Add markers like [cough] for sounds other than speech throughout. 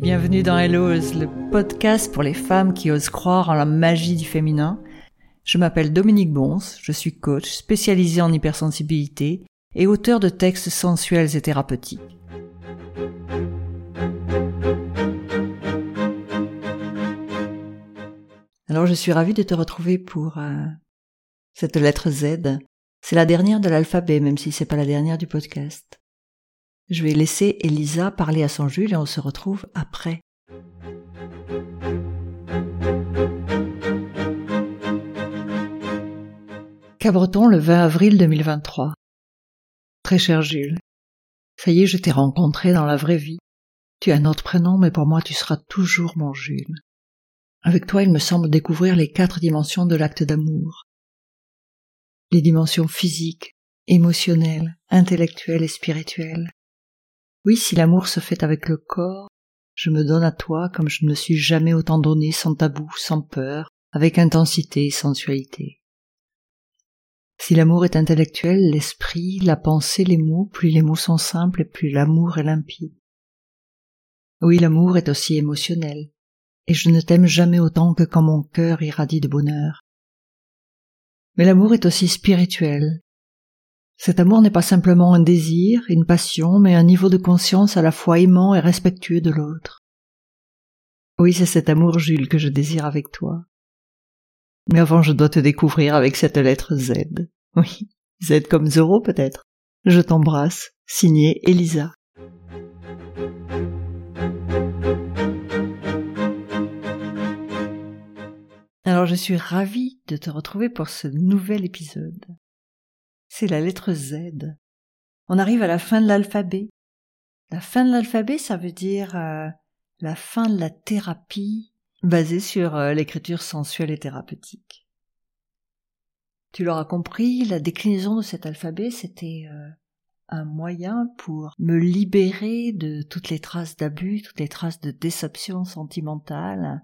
Bienvenue dans Hello's, le podcast pour les femmes qui osent croire en la magie du féminin. Je m'appelle Dominique Bons, je suis coach spécialisé en hypersensibilité et auteur de textes sensuels et thérapeutiques. Alors je suis ravie de te retrouver pour euh, cette lettre Z. C'est la dernière de l'alphabet, même si c'est pas la dernière du podcast. Je vais laisser Elisa parler à son Jules et on se retrouve après. Cabreton le 20 avril 2023. Très cher Jules, ça y est, je t'ai rencontré dans la vraie vie. Tu as un autre prénom, mais pour moi tu seras toujours mon Jules. Avec toi, il me semble découvrir les quatre dimensions de l'acte d'amour. Les dimensions physiques, émotionnelles, intellectuelles et spirituelles. Oui, si l'amour se fait avec le corps, je me donne à toi comme je ne me suis jamais autant donné sans tabou, sans peur, avec intensité et sensualité. Si l'amour est intellectuel, l'esprit, la pensée, les mots, plus les mots sont simples plus l'amour est limpide. Oui, l'amour est aussi émotionnel, et je ne t'aime jamais autant que quand mon cœur irradie de bonheur. Mais l'amour est aussi spirituel, cet amour n'est pas simplement un désir, une passion, mais un niveau de conscience à la fois aimant et respectueux de l'autre. Oui, c'est cet amour, Jules, que je désire avec toi. Mais avant, je dois te découvrir avec cette lettre Z. Oui, Z comme Zoro peut-être. Je t'embrasse, signé Elisa. Alors je suis ravie de te retrouver pour ce nouvel épisode c'est la lettre Z. On arrive à la fin de l'alphabet. La fin de l'alphabet, ça veut dire euh, la fin de la thérapie basée sur euh, l'écriture sensuelle et thérapeutique. Tu l'auras compris, la déclinaison de cet alphabet, c'était euh, un moyen pour me libérer de toutes les traces d'abus, toutes les traces de déception sentimentale,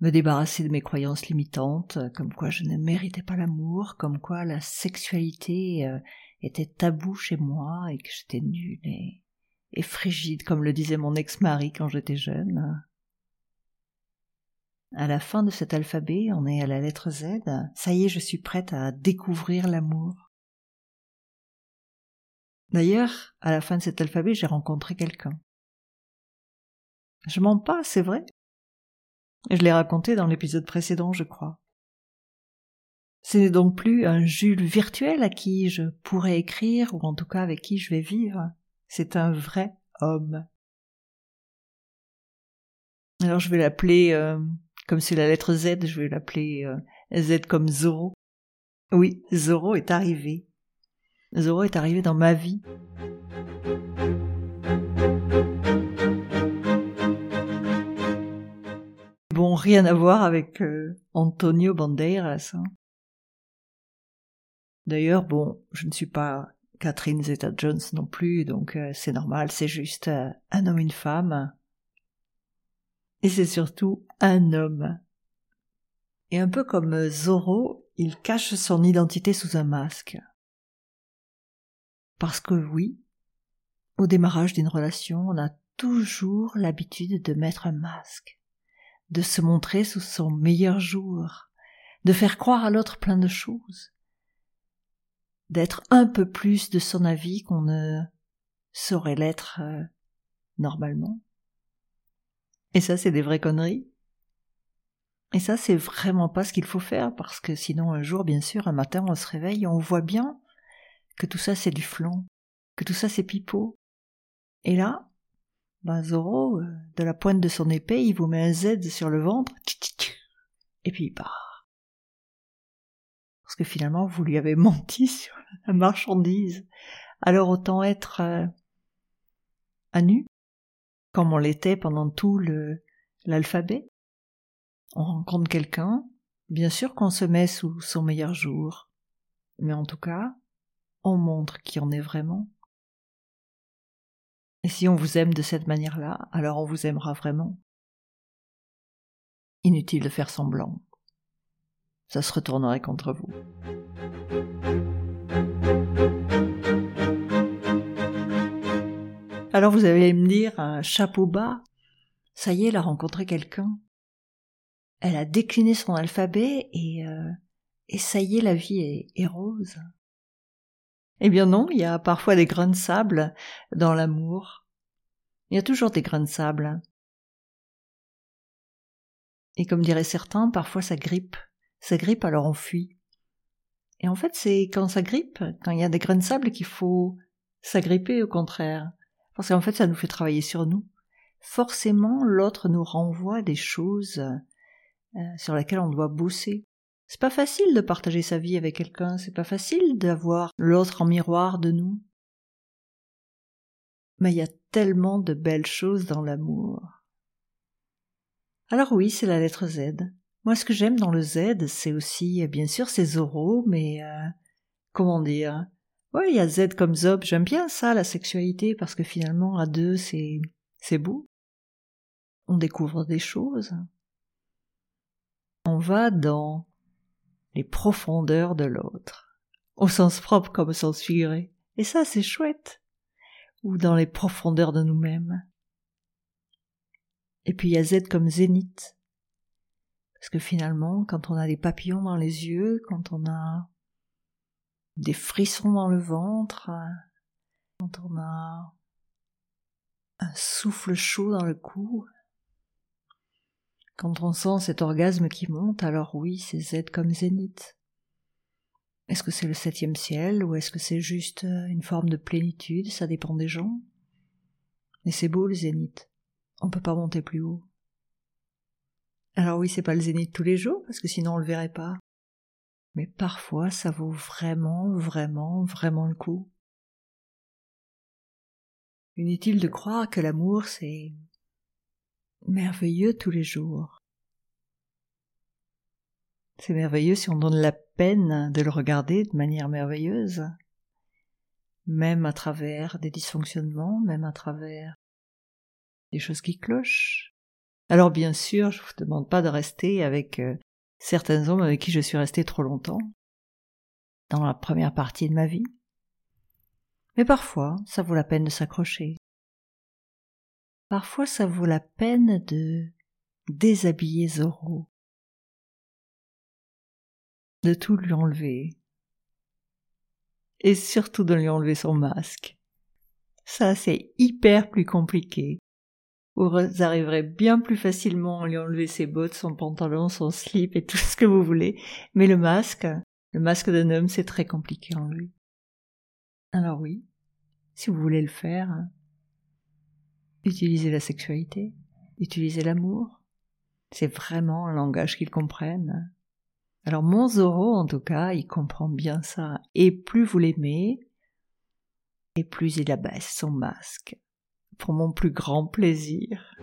me débarrasser de mes croyances limitantes, comme quoi je ne méritais pas l'amour, comme quoi la sexualité euh, était tabou chez moi et que j'étais nulle et, et frigide, comme le disait mon ex-mari quand j'étais jeune. À la fin de cet alphabet, on est à la lettre Z. Ça y est, je suis prête à découvrir l'amour. D'ailleurs, à la fin de cet alphabet, j'ai rencontré quelqu'un. Je mens pas, c'est vrai. Je l'ai raconté dans l'épisode précédent, je crois. Ce n'est donc plus un Jules virtuel à qui je pourrais écrire, ou en tout cas avec qui je vais vivre. C'est un vrai homme. Alors je vais l'appeler, euh, comme c'est la lettre Z, je vais l'appeler euh, Z comme Zoro. Oui, Zoro est arrivé. Zoro est arrivé dans ma vie. Bon, rien à voir avec euh, Antonio Banderas. Hein. D'ailleurs, bon, je ne suis pas Catherine Zeta-Jones non plus, donc euh, c'est normal, c'est juste euh, un homme, une femme. Et c'est surtout un homme. Et un peu comme Zorro, il cache son identité sous un masque. Parce que oui, au démarrage d'une relation, on a toujours l'habitude de mettre un masque de se montrer sous son meilleur jour, de faire croire à l'autre plein de choses, d'être un peu plus de son avis qu'on ne saurait l'être euh, normalement. Et ça, c'est des vraies conneries. Et ça, c'est vraiment pas ce qu'il faut faire, parce que sinon, un jour, bien sûr, un matin, on se réveille et on voit bien que tout ça, c'est du flanc, que tout ça, c'est pipeau. Et là, ben Zoro, euh, de la pointe de son épée, il vous met un Z sur le ventre, et puis il part. Parce que finalement, vous lui avez [laughs] menti sur la marchandise. Alors autant être euh, à nu, comme on l'était pendant tout l'alphabet. On rencontre quelqu'un, bien sûr qu'on se met sous son meilleur jour, mais en tout cas, on montre qui on est vraiment. Et si on vous aime de cette manière-là, alors on vous aimera vraiment. Inutile de faire semblant. Ça se retournerait contre vous. Alors vous allez me dire un chapeau bas. Ça y est, elle a rencontré quelqu'un. Elle a décliné son alphabet et, euh, et ça y est, la vie est rose. Eh bien non, il y a parfois des grains de sable dans l'amour. Il y a toujours des grains de sable. Et comme diraient certains, parfois ça grippe. Ça grippe alors on fuit. Et en fait, c'est quand ça grippe, quand il y a des grains de sable qu'il faut s'agripper au contraire. Parce qu'en fait, ça nous fait travailler sur nous. Forcément, l'autre nous renvoie des choses euh, sur lesquelles on doit bosser. C'est pas facile de partager sa vie avec quelqu'un, c'est pas facile d'avoir l'autre en miroir de nous. Mais il y a tellement de belles choses dans l'amour. Alors oui, c'est la lettre Z. Moi, ce que j'aime dans le Z, c'est aussi, euh, bien sûr, c'est Zoro, mais euh, comment dire? Ouais, il y a Z comme Zob. J'aime bien ça, la sexualité, parce que finalement, à deux, c'est c'est beau. On découvre des choses. On va dans les profondeurs de l'autre, au sens propre comme au sens figuré. Et ça, c'est chouette. Ou dans les profondeurs de nous-mêmes. Et puis il y a Z comme zénith. Parce que finalement, quand on a des papillons dans les yeux, quand on a des frissons dans le ventre, quand on a un souffle chaud dans le cou, quand on sent cet orgasme qui monte, alors oui, c'est Z comme zénith. Est-ce que c'est le septième ciel ou est-ce que c'est juste une forme de plénitude? Ça dépend des gens. Mais c'est beau le zénith on peut pas monter plus haut. Alors oui, c'est pas le zénith tous les jours, parce que sinon on le verrait pas. Mais parfois, ça vaut vraiment, vraiment, vraiment le coup. Inutile de croire que l'amour, c'est merveilleux tous les jours. C'est merveilleux si on donne la peine de le regarder de manière merveilleuse, même à travers des dysfonctionnements, même à travers des choses qui clochent. Alors bien sûr, je vous demande pas de rester avec euh, certains hommes avec qui je suis restée trop longtemps, dans la première partie de ma vie. Mais parfois, ça vaut la peine de s'accrocher. Parfois, ça vaut la peine de déshabiller Zoro, de tout lui enlever, et surtout de lui enlever son masque. Ça, c'est hyper plus compliqué vous arriverez bien plus facilement à lui enlever ses bottes, son pantalon, son slip et tout [laughs] ce que vous voulez. Mais le masque, le masque d'un homme, c'est très compliqué en lui. Alors oui, si vous voulez le faire, utilisez la sexualité, utilisez l'amour. C'est vraiment un langage qu'ils comprennent. Alors mon Zoro, en tout cas, il comprend bien ça. Et plus vous l'aimez, et plus il abaisse son masque pour mon plus grand plaisir.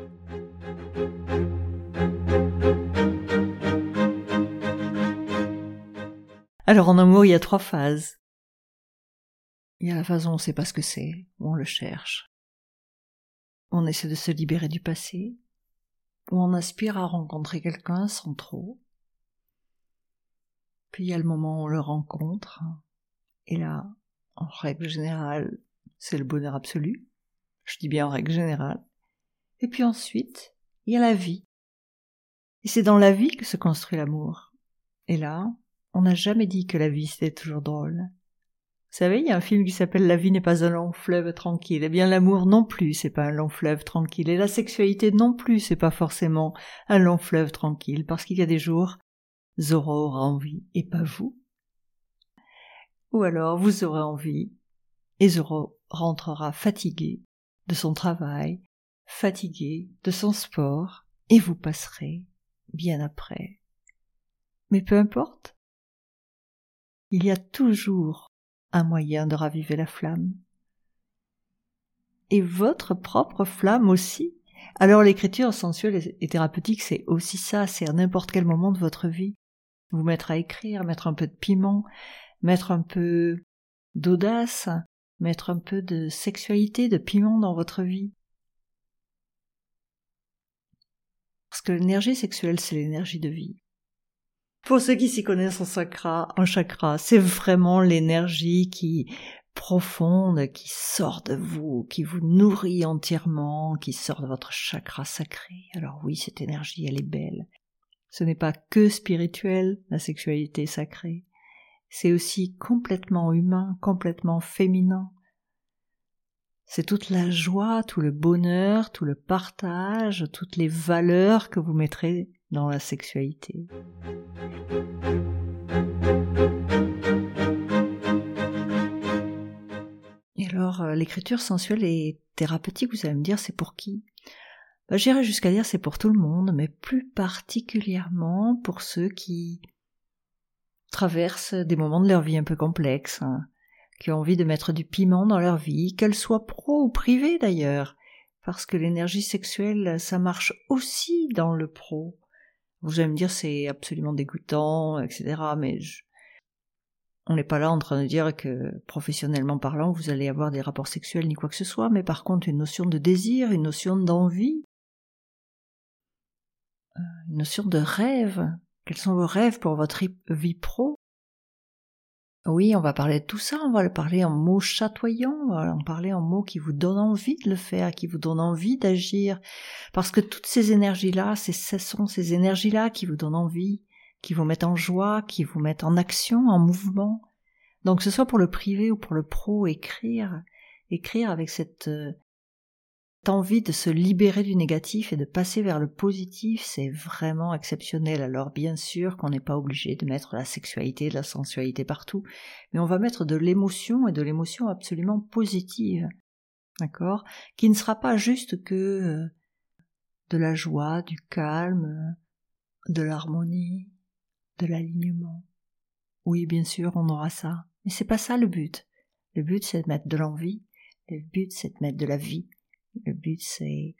Alors en amour, il y a trois phases. Il y a la phase où on ne sait pas ce que c'est, où on le cherche. On essaie de se libérer du passé, où on aspire à rencontrer quelqu'un sans trop. Puis il y a le moment où on le rencontre, et là, en règle générale, c'est le bonheur absolu je dis bien en règle générale. Et puis ensuite, il y a la vie. Et c'est dans la vie que se construit l'amour. Et là, on n'a jamais dit que la vie c'était toujours drôle. Vous savez, il y a un film qui s'appelle La vie n'est pas un long fleuve tranquille. Eh bien, l'amour non plus, c'est pas un long fleuve tranquille. Et la sexualité non plus, c'est pas forcément un long fleuve tranquille. Parce qu'il y a des jours, Zoro aura envie et pas vous. Ou alors, vous aurez envie et Zoro rentrera fatigué de son travail, fatigué de son sport, et vous passerez bien après. Mais peu importe, il y a toujours un moyen de raviver la flamme. Et votre propre flamme aussi. Alors l'écriture sensuelle et thérapeutique, c'est aussi ça, c'est à n'importe quel moment de votre vie. Vous mettre à écrire, mettre un peu de piment, mettre un peu d'audace, mettre un peu de sexualité, de piment dans votre vie. Parce que l'énergie sexuelle, c'est l'énergie de vie. Pour ceux qui s'y connaissent en chakra, en chakra, c'est vraiment l'énergie qui profonde qui sort de vous, qui vous nourrit entièrement, qui sort de votre chakra sacré. Alors oui, cette énergie, elle est belle. Ce n'est pas que spirituel, la sexualité sacrée. C'est aussi complètement humain, complètement féminin. C'est toute la joie, tout le bonheur, tout le partage, toutes les valeurs que vous mettrez dans la sexualité. Et alors, euh, l'écriture sensuelle et thérapeutique, vous allez me dire, c'est pour qui? Bah, J'irais jusqu'à dire c'est pour tout le monde, mais plus particulièrement pour ceux qui traversent des moments de leur vie un peu complexes, hein, qui ont envie de mettre du piment dans leur vie, qu'elle soit pro ou privée d'ailleurs, parce que l'énergie sexuelle, ça marche aussi dans le pro. Vous allez me dire c'est absolument dégoûtant, etc. Mais on n'est pas là en train de dire que professionnellement parlant, vous allez avoir des rapports sexuels ni quoi que ce soit, mais par contre une notion de désir, une notion d'envie, euh, une notion de rêve. Quels sont vos rêves pour votre vie pro? Oui, on va parler de tout ça, on va le parler en mots chatoyants, on va en parler en mots qui vous donnent envie de le faire, qui vous donnent envie d'agir, parce que toutes ces énergies-là, ce sont ces énergies-là qui vous donnent envie, qui vous mettent en joie, qui vous mettent en action, en mouvement. Donc que ce soit pour le privé ou pour le pro, écrire, écrire avec cette euh, envie de se libérer du négatif et de passer vers le positif, c'est vraiment exceptionnel. Alors bien sûr qu'on n'est pas obligé de mettre la sexualité, la sensualité partout, mais on va mettre de l'émotion et de l'émotion absolument positive. D'accord? Qui ne sera pas juste que euh, de la joie, du calme, de l'harmonie, de l'alignement. Oui, bien sûr, on aura ça. Mais c'est pas ça le but. Le but, c'est de mettre de l'envie. Le but, c'est de mettre de la vie. Le but, c'est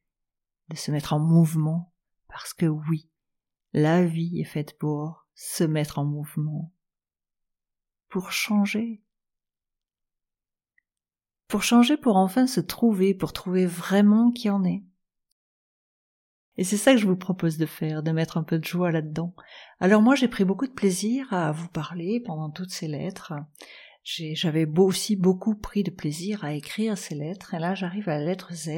de se mettre en mouvement, parce que oui, la vie est faite pour se mettre en mouvement, pour changer, pour changer, pour enfin se trouver, pour trouver vraiment qui en est. Et c'est ça que je vous propose de faire, de mettre un peu de joie là-dedans. Alors moi j'ai pris beaucoup de plaisir à vous parler pendant toutes ces lettres j'avais aussi beaucoup pris de plaisir à écrire ces lettres, et là j'arrive à la lettre Z.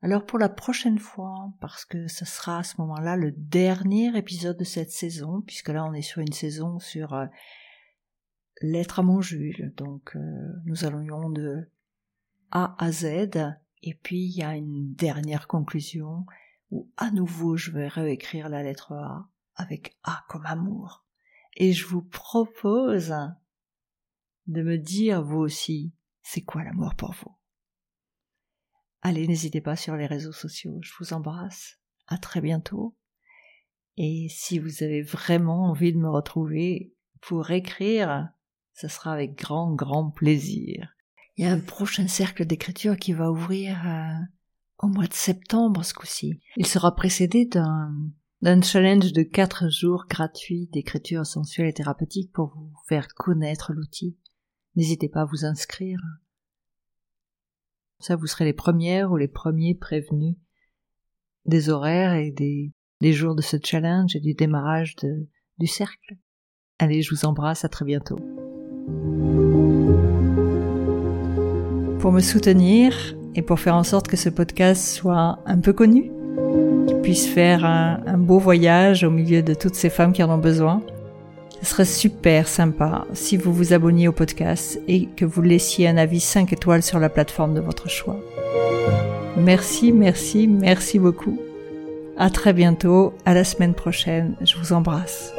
Alors pour la prochaine fois, parce que ce sera à ce moment-là le dernier épisode de cette saison, puisque là on est sur une saison sur euh, lettre à mon Jules, donc euh, nous allons de A à Z, et puis il y a une dernière conclusion où à nouveau je vais réécrire la lettre A avec A comme amour. Et je vous propose de me dire vous aussi c'est quoi l'amour pour vous? Allez, n'hésitez pas sur les réseaux sociaux, je vous embrasse, à très bientôt. Et si vous avez vraiment envie de me retrouver pour écrire, ce sera avec grand, grand plaisir. Il y a un prochain cercle d'écriture qui va ouvrir euh, au mois de septembre ce coup-ci. Il sera précédé d'un d'un challenge de quatre jours gratuit d'écriture sensuelle et thérapeutique pour vous faire connaître l'outil. N'hésitez pas à vous inscrire. Ça, vous serez les premières ou les premiers prévenus des horaires et des, des jours de ce challenge et du démarrage du cercle. Allez, je vous embrasse, à très bientôt. Pour me soutenir et pour faire en sorte que ce podcast soit un peu connu, puisse faire un beau voyage au milieu de toutes ces femmes qui en ont besoin, ce serait super sympa si vous vous abonniez au podcast et que vous laissiez un avis 5 étoiles sur la plateforme de votre choix. Merci, merci, merci beaucoup. À très bientôt, à la semaine prochaine. Je vous embrasse.